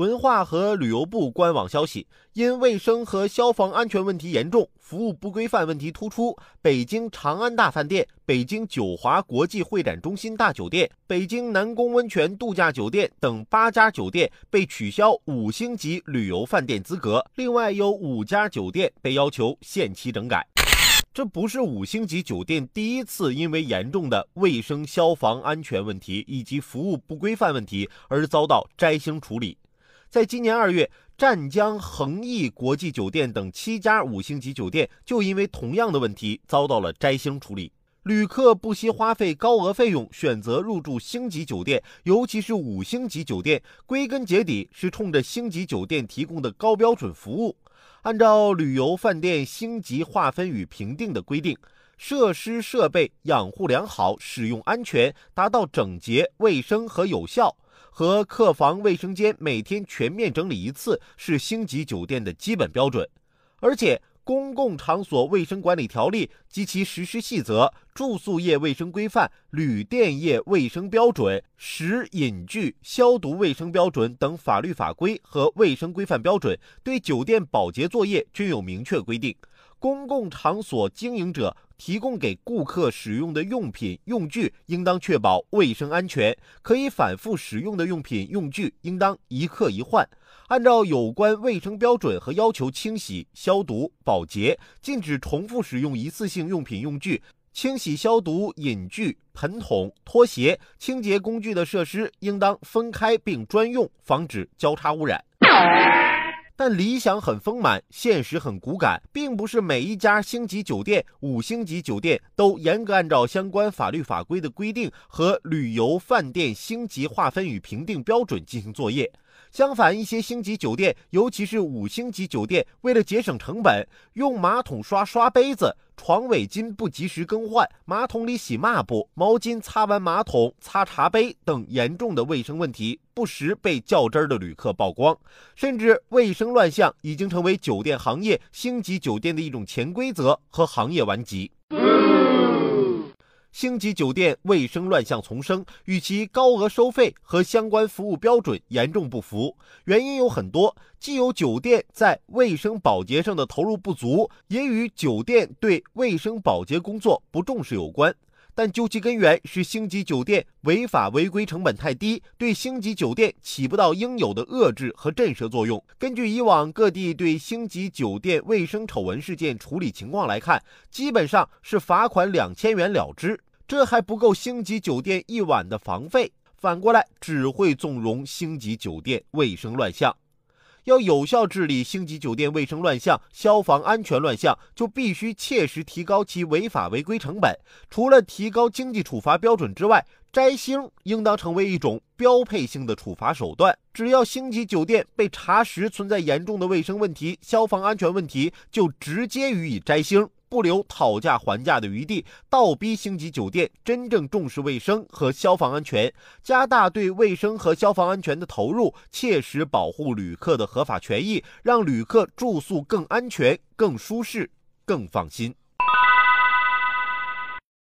文化和旅游部官网消息，因卫生和消防安全问题严重，服务不规范问题突出，北京长安大饭店、北京九华国际会展中心大酒店、北京南宫温泉度假酒店等八家酒店被取消五星级旅游饭店资格，另外有五家酒店被要求限期整改。这不是五星级酒店第一次因为严重的卫生消防安全问题以及服务不规范问题而遭到摘星处理。在今年二月，湛江恒逸国际酒店等七家五星级酒店就因为同样的问题遭到了摘星处理。旅客不惜花费高额费用选择入住星级酒店，尤其是五星级酒店，归根结底是冲着星级酒店提供的高标准服务。按照旅游饭店星级划分与评定的规定，设施设备养护良好、使用安全、达到整洁、卫生和有效，和客房、卫生间每天全面整理一次是星级酒店的基本标准，而且。公共场所卫生管理条例及其实施细则、住宿业卫生规范、旅店业卫生标准、食饮具消毒卫生标准等法律法规和卫生规范标准，对酒店保洁作业均有明确规定。公共场所经营者提供给顾客使用的用品用具，应当确保卫生安全；可以反复使用的用品用具，应当一客一换。按照有关卫生标准和要求清洗、消毒、保洁，禁止重复使用一次性用品用具。清洗消毒饮具、盆桶、拖鞋、清洁工具的设施应当分开并专用，防止交叉污染。但理想很丰满，现实很骨感，并不是每一家星级酒店、五星级酒店都严格按照相关法律法规的规定和旅游饭店星级划分与评定标准进行作业。相反，一些星级酒店，尤其是五星级酒店，为了节省成本，用马桶刷刷杯子。床尾巾不及时更换，马桶里洗抹布，毛巾擦完马桶擦茶杯等严重的卫生问题，不时被较真儿的旅客曝光，甚至卫生乱象已经成为酒店行业星级酒店的一种潜规则和行业顽疾。星级酒店卫生乱象丛生，与其高额收费和相关服务标准严重不符。原因有很多，既有酒店在卫生保洁上的投入不足，也与酒店对卫生保洁工作不重视有关。但究其根源，是星级酒店违法违规成本太低，对星级酒店起不到应有的遏制和震慑作用。根据以往各地对星级酒店卫生丑闻事件处理情况来看，基本上是罚款两千元了之。这还不够星级酒店一晚的房费，反过来只会纵容星级酒店卫生乱象。要有效治理星级酒店卫生乱象、消防安全乱象，就必须切实提高其违法违规成本。除了提高经济处罚标准之外，摘星应当成为一种标配性的处罚手段。只要星级酒店被查实存在严重的卫生问题、消防安全问题，就直接予以摘星。不留讨价还价的余地，倒逼星级酒店真正重视卫生和消防安全，加大对卫生和消防安全的投入，切实保护旅客的合法权益，让旅客住宿更安全、更舒适、更放心。